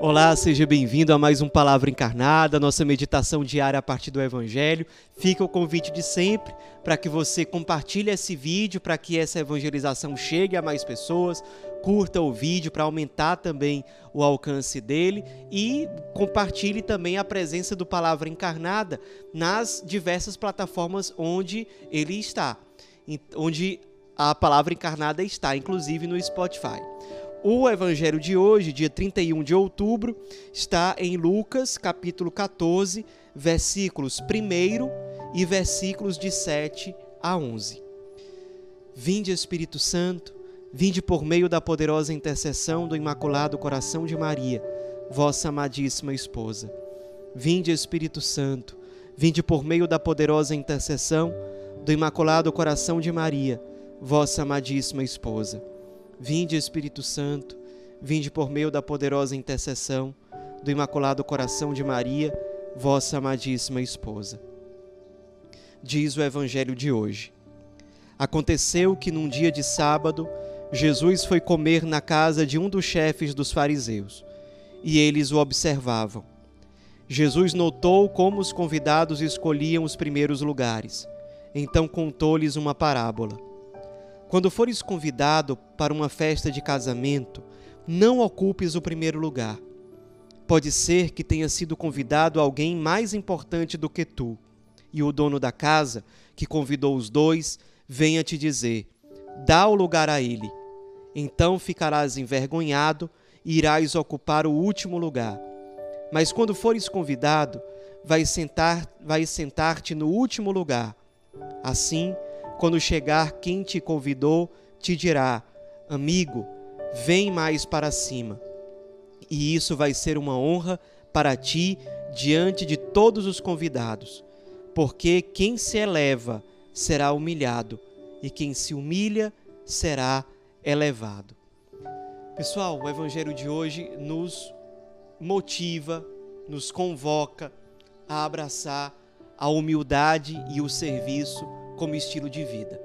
Olá, seja bem-vindo a mais um Palavra Encarnada, nossa meditação diária a partir do Evangelho. Fica o convite de sempre para que você compartilhe esse vídeo, para que essa evangelização chegue a mais pessoas, curta o vídeo para aumentar também o alcance dele e compartilhe também a presença do Palavra Encarnada nas diversas plataformas onde ele está, onde a Palavra Encarnada está, inclusive no Spotify. O evangelho de hoje, dia 31 de outubro, está em Lucas, capítulo 14, versículos 1 e versículos de 7 a 11. Vinde, Espírito Santo, vinde por meio da poderosa intercessão do Imaculado Coração de Maria, vossa amadíssima esposa. Vinde, Espírito Santo, vinde por meio da poderosa intercessão do Imaculado Coração de Maria, vossa amadíssima esposa. Vinde, Espírito Santo, vinde por meio da poderosa intercessão do Imaculado Coração de Maria, vossa amadíssima esposa. Diz o Evangelho de hoje. Aconteceu que num dia de sábado, Jesus foi comer na casa de um dos chefes dos fariseus, e eles o observavam. Jesus notou como os convidados escolhiam os primeiros lugares. Então contou-lhes uma parábola quando fores convidado para uma festa de casamento, não ocupes o primeiro lugar. Pode ser que tenha sido convidado alguém mais importante do que tu, e o dono da casa, que convidou os dois, venha te dizer: dá o lugar a ele. Então ficarás envergonhado e irás ocupar o último lugar. Mas quando fores convidado, vais sentar, vais sentar-te no último lugar. Assim, quando chegar quem te convidou, te dirá: Amigo, vem mais para cima. E isso vai ser uma honra para ti diante de todos os convidados, porque quem se eleva será humilhado, e quem se humilha será elevado. Pessoal, o evangelho de hoje nos motiva, nos convoca a abraçar a humildade e o serviço como estilo de vida.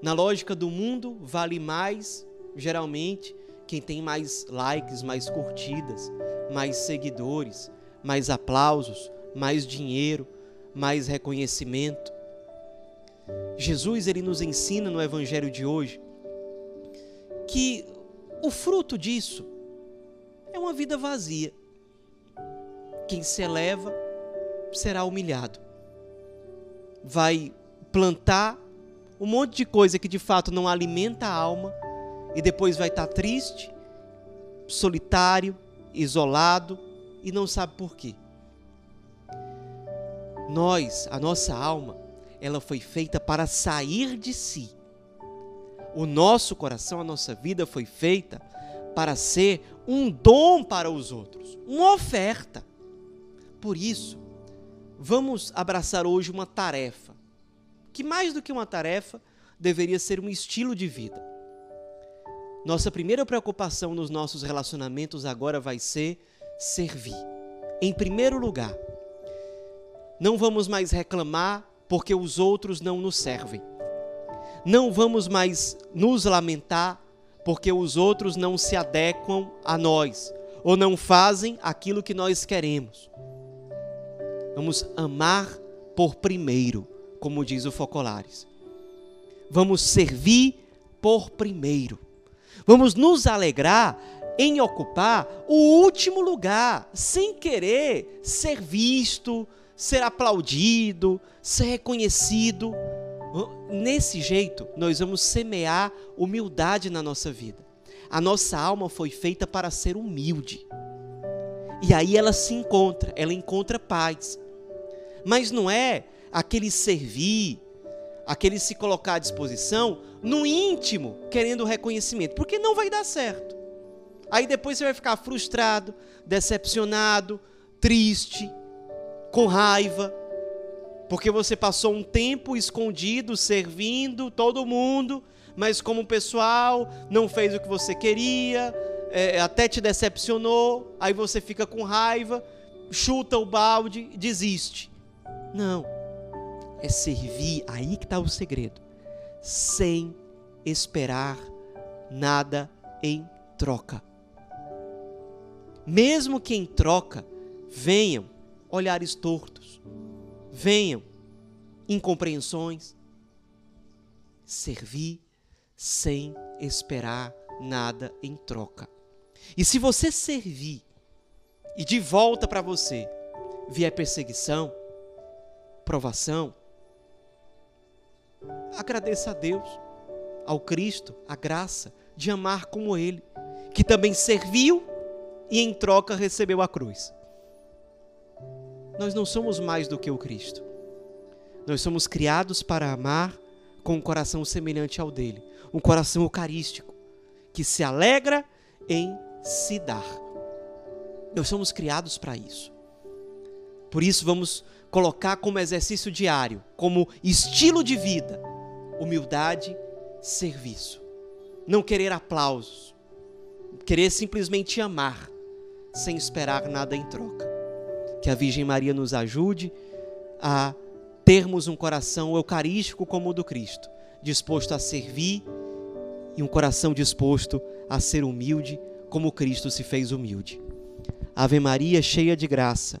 Na lógica do mundo, vale mais, geralmente, quem tem mais likes, mais curtidas, mais seguidores, mais aplausos, mais dinheiro, mais reconhecimento. Jesus ele nos ensina no evangelho de hoje que o fruto disso é uma vida vazia. Quem se eleva será humilhado vai plantar um monte de coisa que de fato não alimenta a alma e depois vai estar triste, solitário, isolado e não sabe por quê. Nós, a nossa alma, ela foi feita para sair de si. O nosso coração, a nossa vida foi feita para ser um dom para os outros, uma oferta. Por isso, vamos abraçar hoje uma tarefa, que mais do que uma tarefa, deveria ser um estilo de vida. Nossa primeira preocupação nos nossos relacionamentos agora vai ser servir. Em primeiro lugar, não vamos mais reclamar porque os outros não nos servem. Não vamos mais nos lamentar porque os outros não se adequam a nós ou não fazem aquilo que nós queremos. Vamos amar por primeiro, como diz o Focolares. Vamos servir por primeiro. Vamos nos alegrar em ocupar o último lugar, sem querer ser visto, ser aplaudido, ser reconhecido. Nesse jeito, nós vamos semear humildade na nossa vida. A nossa alma foi feita para ser humilde. E aí ela se encontra, ela encontra paz. Mas não é aquele servir, aquele se colocar à disposição no íntimo, querendo reconhecimento, porque não vai dar certo. Aí depois você vai ficar frustrado, decepcionado, triste, com raiva, porque você passou um tempo escondido, servindo todo mundo, mas como o pessoal não fez o que você queria, é, até te decepcionou, aí você fica com raiva, chuta o balde, desiste. Não. É servir, aí que está o segredo. Sem esperar nada em troca. Mesmo que em troca venham olhares tortos, venham incompreensões, servir sem esperar nada em troca. E se você servir e de volta para você vier perseguição, provação, agradeça a Deus, ao Cristo, a graça de amar como Ele, que também serviu e em troca recebeu a cruz. Nós não somos mais do que o Cristo. Nós somos criados para amar com um coração semelhante ao dele, um coração eucarístico, que se alegra em se dar. Nós somos criados para isso. Por isso, vamos colocar como exercício diário, como estilo de vida, humildade, serviço. Não querer aplausos, querer simplesmente amar, sem esperar nada em troca. Que a Virgem Maria nos ajude a termos um coração eucarístico como o do Cristo, disposto a servir e um coração disposto a ser humilde como Cristo se fez humilde. Ave Maria, cheia de graça,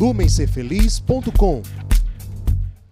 lumencerfeliz.com.